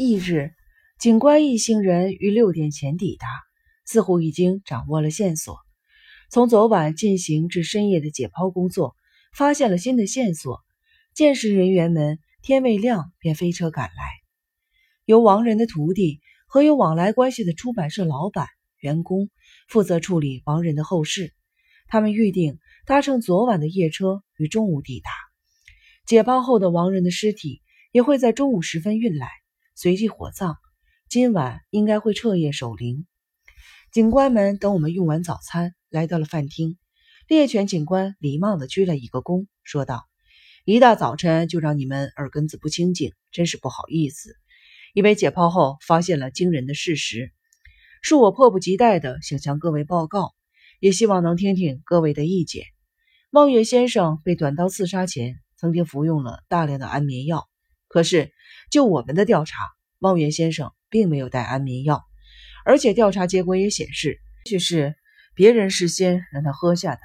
翌日，警官一行人于六点前抵达，似乎已经掌握了线索。从昨晚进行至深夜的解剖工作，发现了新的线索。鉴识人员们天未亮便飞车赶来，由王仁的徒弟和有往来关系的出版社老板、员工负责处理王仁的后事。他们预定搭乘昨晚的夜车于中午抵达。解剖后的王仁的尸体也会在中午时分运来。随即火葬，今晚应该会彻夜守灵。警官们等我们用完早餐，来到了饭厅。猎犬警官礼貌地鞠了一个躬，说道：“一大早晨就让你们耳根子不清净，真是不好意思。因为解剖后发现了惊人的事实，恕我迫不及待地想向各位报告，也希望能听听各位的意见。望月先生被短刀刺杀前，曾经服用了大量的安眠药。”可是，就我们的调查，望月先生并没有带安眠药，而且调查结果也显示，许是别人事先让他喝下的。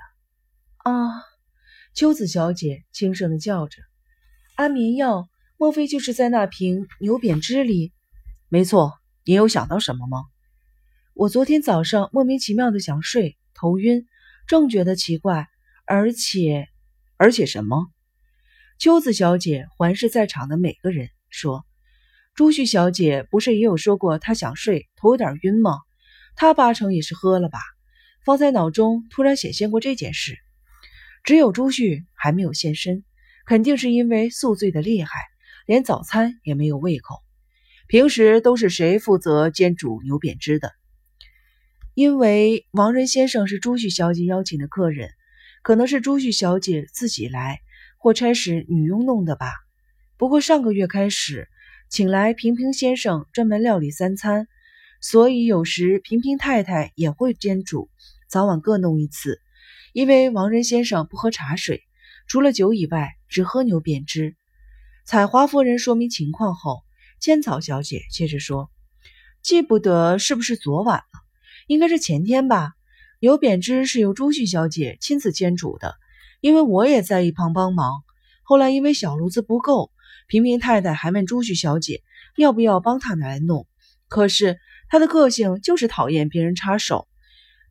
啊！秋子小姐轻声的叫着：“安眠药，莫非就是在那瓶牛扁汁里？”没错，你有想到什么吗？我昨天早上莫名其妙的想睡，头晕，正觉得奇怪，而且，而且什么？秋子小姐环视在场的每个人，说：“朱旭小姐不是也有说过她想睡，头有点晕吗？她八成也是喝了吧？方才脑中突然显现过这件事。只有朱旭还没有现身，肯定是因为宿醉的厉害，连早餐也没有胃口。平时都是谁负责煎煮牛扁汁的？因为王仁先生是朱旭小姐邀请的客人，可能是朱旭小姐自己来。”或差使女佣弄的吧。不过上个月开始，请来平平先生专门料理三餐，所以有时平平太太也会煎煮，早晚各弄一次。因为王仁先生不喝茶水，除了酒以外，只喝牛扁汁。彩华夫人说明情况后，千草小姐接着说：“记不得是不是昨晚了，应该是前天吧。牛扁汁是由朱旭小姐亲自煎煮的。”因为我也在一旁帮忙，后来因为小炉子不够，平平太太还问朱旭小姐要不要帮她来弄。可是她的个性就是讨厌别人插手，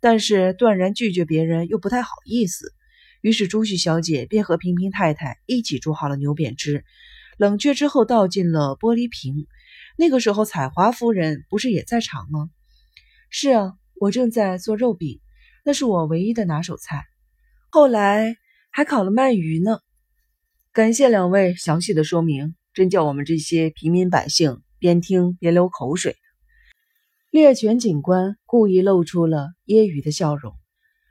但是断然拒绝别人又不太好意思。于是朱旭小姐便和平平太太一起煮好了牛扁汁，冷却之后倒进了玻璃瓶。那个时候彩华夫人不是也在场吗？是啊，我正在做肉饼，那是我唯一的拿手菜。后来。还烤了鳗鱼呢，感谢两位详细的说明，真叫我们这些平民百姓边听边流口水。猎犬警官故意露出了揶揄的笑容。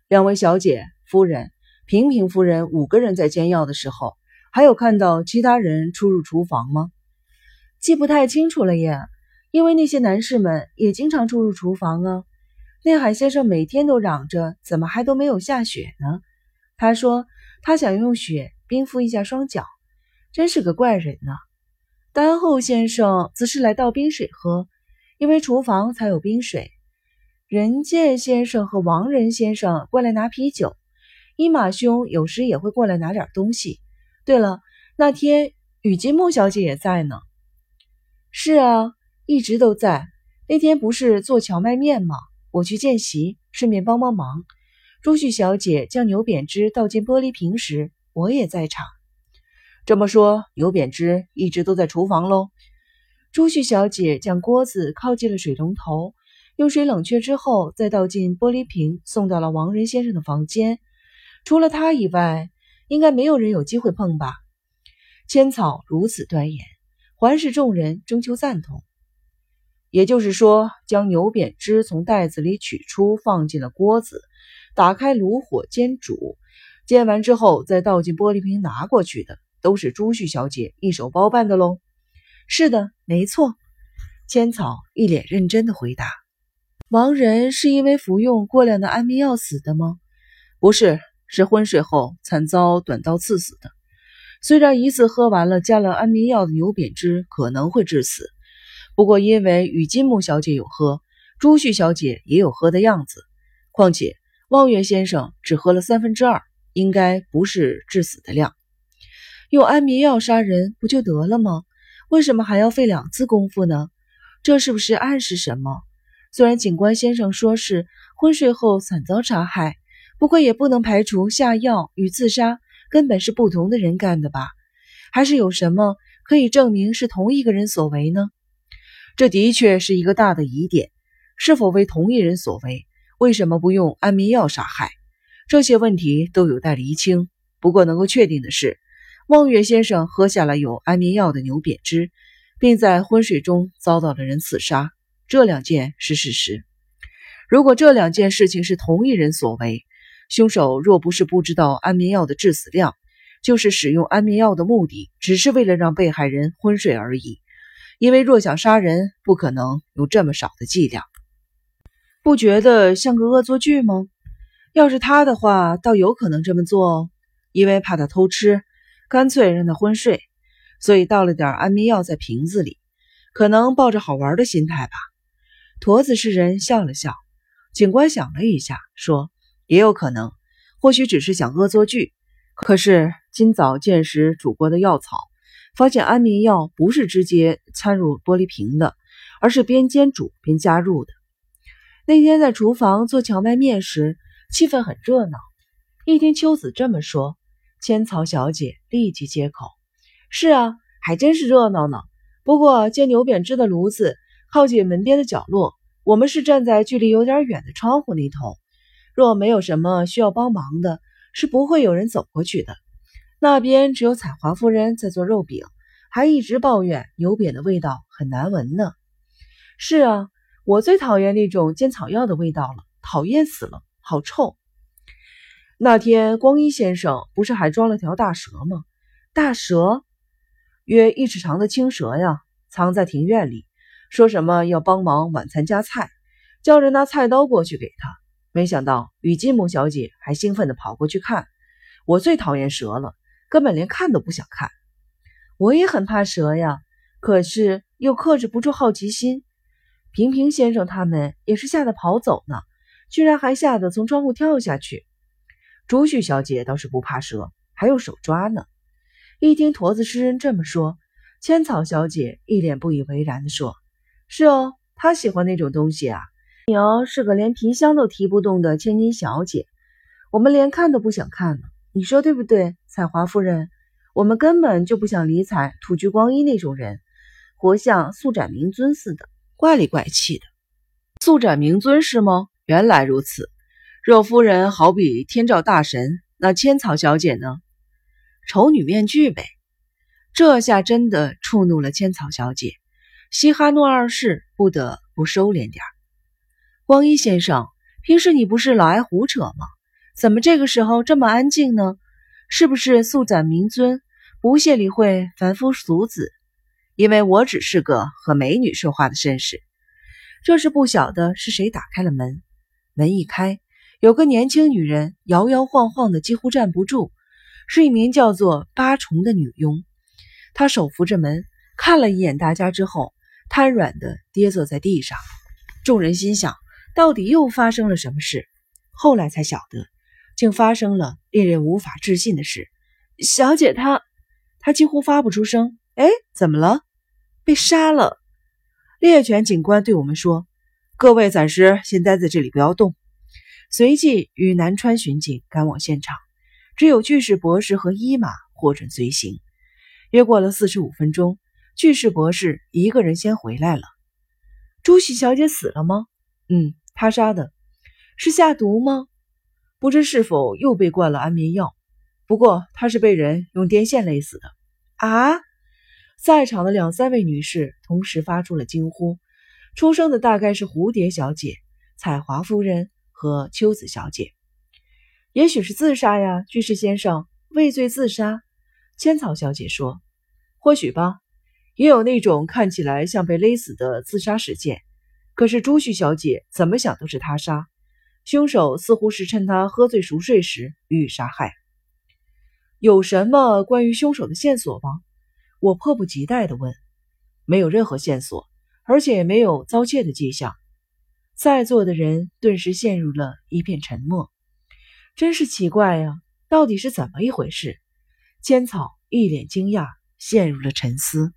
两位小姐、夫人、平平夫人五个人在煎药的时候，还有看到其他人出入厨房吗？记不太清楚了耶，因为那些男士们也经常出入厨房啊。内海先生每天都嚷着，怎么还都没有下雪呢？他说。他想用雪冰敷一下双脚，真是个怪人呢。丹后先生则是来倒冰水喝，因为厨房才有冰水。任剑先生和王仁先生过来拿啤酒，伊马兄有时也会过来拿点东西。对了，那天雨金木小姐也在呢。是啊，一直都在。那天不是做荞麦面吗？我去见习，顺便帮帮忙。朱旭小姐将牛扁汁倒进玻璃瓶时，我也在场。这么说，牛扁汁一直都在厨房喽？朱旭小姐将锅子靠近了水龙头，用水冷却之后，再倒进玻璃瓶，送到了王仁先生的房间。除了他以外，应该没有人有机会碰吧？千草如此断言，环视众人征求赞同。也就是说，将牛扁汁从袋子里取出，放进了锅子。打开炉火煎煮，煎完之后再倒进玻璃瓶拿过去的，都是朱旭小姐一手包办的喽。是的，没错。千草一脸认真的回答。盲人是因为服用过量的安眠药死的吗？不是，是昏睡后惨遭短刀刺死的。虽然一次喝完了加了安眠药的牛扁汁可能会致死，不过因为与金木小姐有喝，朱旭小姐也有喝的样子，况且。望月先生只喝了三分之二，应该不是致死的量。用安眠药杀人不就得了吗？为什么还要费两次功夫呢？这是不是暗示什么？虽然警官先生说是昏睡后惨遭杀害，不过也不能排除下药与自杀根本是不同的人干的吧？还是有什么可以证明是同一个人所为呢？这的确是一个大的疑点。是否为同一人所为？为什么不用安眠药杀害？这些问题都有待厘清。不过能够确定的是，望月先生喝下了有安眠药的牛扁汁，并在昏睡中遭到了人刺杀。这两件是事实。如果这两件事情是同一人所为，凶手若不是不知道安眠药的致死量，就是使用安眠药的目的只是为了让被害人昏睡而已。因为若想杀人，不可能有这么少的剂量。不觉得像个恶作剧吗？要是他的话，倒有可能这么做哦。因为怕他偷吃，干脆让他昏睡，所以倒了点安眠药在瓶子里，可能抱着好玩的心态吧。驼子是人笑了笑，警官想了一下，说：“也有可能，或许只是想恶作剧。可是今早见识煮过的药草，发现安眠药不是直接掺入玻璃瓶的，而是边煎煮边加入的。”那天在厨房做荞麦面时，气氛很热闹。一听秋子这么说，千草小姐立即接口：“是啊，还真是热闹呢。不过煎牛扁汁的炉子靠近门边的角落，我们是站在距离有点远的窗户那头。若没有什么需要帮忙的，是不会有人走过去的。那边只有彩华夫人在做肉饼，还一直抱怨牛扁的味道很难闻呢。是啊。”我最讨厌那种煎草药的味道了，讨厌死了，好臭！那天光一先生不是还装了条大蛇吗？大蛇，约一尺长的青蛇呀，藏在庭院里，说什么要帮忙晚餐夹菜，叫人拿菜刀过去给他。没想到雨金木小姐还兴奋地跑过去看。我最讨厌蛇了，根本连看都不想看。我也很怕蛇呀，可是又克制不住好奇心。平平先生他们也是吓得跑走呢，居然还吓得从窗户跳下去。朱旭小姐倒是不怕蛇，还用手抓呢。一听驼子诗人这么说，千草小姐一脸不以为然地说：“是哦，她喜欢那种东西啊。你哦是个连皮箱都提不动的千金小姐，我们连看都不想看了。你说对不对，彩华夫人？我们根本就不想理睬土居光一那种人，活像素展明尊似的。”怪里怪气的，速斩明尊是吗？原来如此。若夫人好比天照大神，那千草小姐呢？丑女面具呗。这下真的触怒了千草小姐，西哈诺二世不得不收敛点儿光一先生，平时你不是老爱胡扯吗？怎么这个时候这么安静呢？是不是速斩明尊不屑理会凡夫俗子？因为我只是个和美女说话的绅士，这时不晓得是谁打开了门。门一开，有个年轻女人摇摇晃晃的，几乎站不住，是一名叫做八重的女佣。她手扶着门，看了一眼大家之后，瘫软的跌坐在地上。众人心想，到底又发生了什么事？后来才晓得，竟发生了令人无法置信的事。小姐，她，她几乎发不出声。哎，怎么了？被杀了！猎犬警官对我们说：“各位暂时先待在这里，不要动。”随即与南川巡警赶往现场，只有巨石博士和伊玛获准随行。约过了四十五分钟，巨石博士一个人先回来了。朱喜小姐死了吗？嗯，他杀的。是下毒吗？不知是否又被灌了安眠药。不过他是被人用电线勒死的。啊！在场的两三位女士同时发出了惊呼，出生的大概是蝴蝶小姐、彩华夫人和秋子小姐。也许是自杀呀，居士先生畏罪自杀。千草小姐说：“或许吧，也有那种看起来像被勒死的自杀事件。可是朱旭小姐怎么想都是他杀，凶手似乎是趁他喝醉熟睡时予以杀害。有什么关于凶手的线索吗？”我迫不及待的问：“没有任何线索，而且也没有遭窃的迹象。”在座的人顿时陷入了一片沉默。真是奇怪呀，到底是怎么一回事？千草一脸惊讶，陷入了沉思。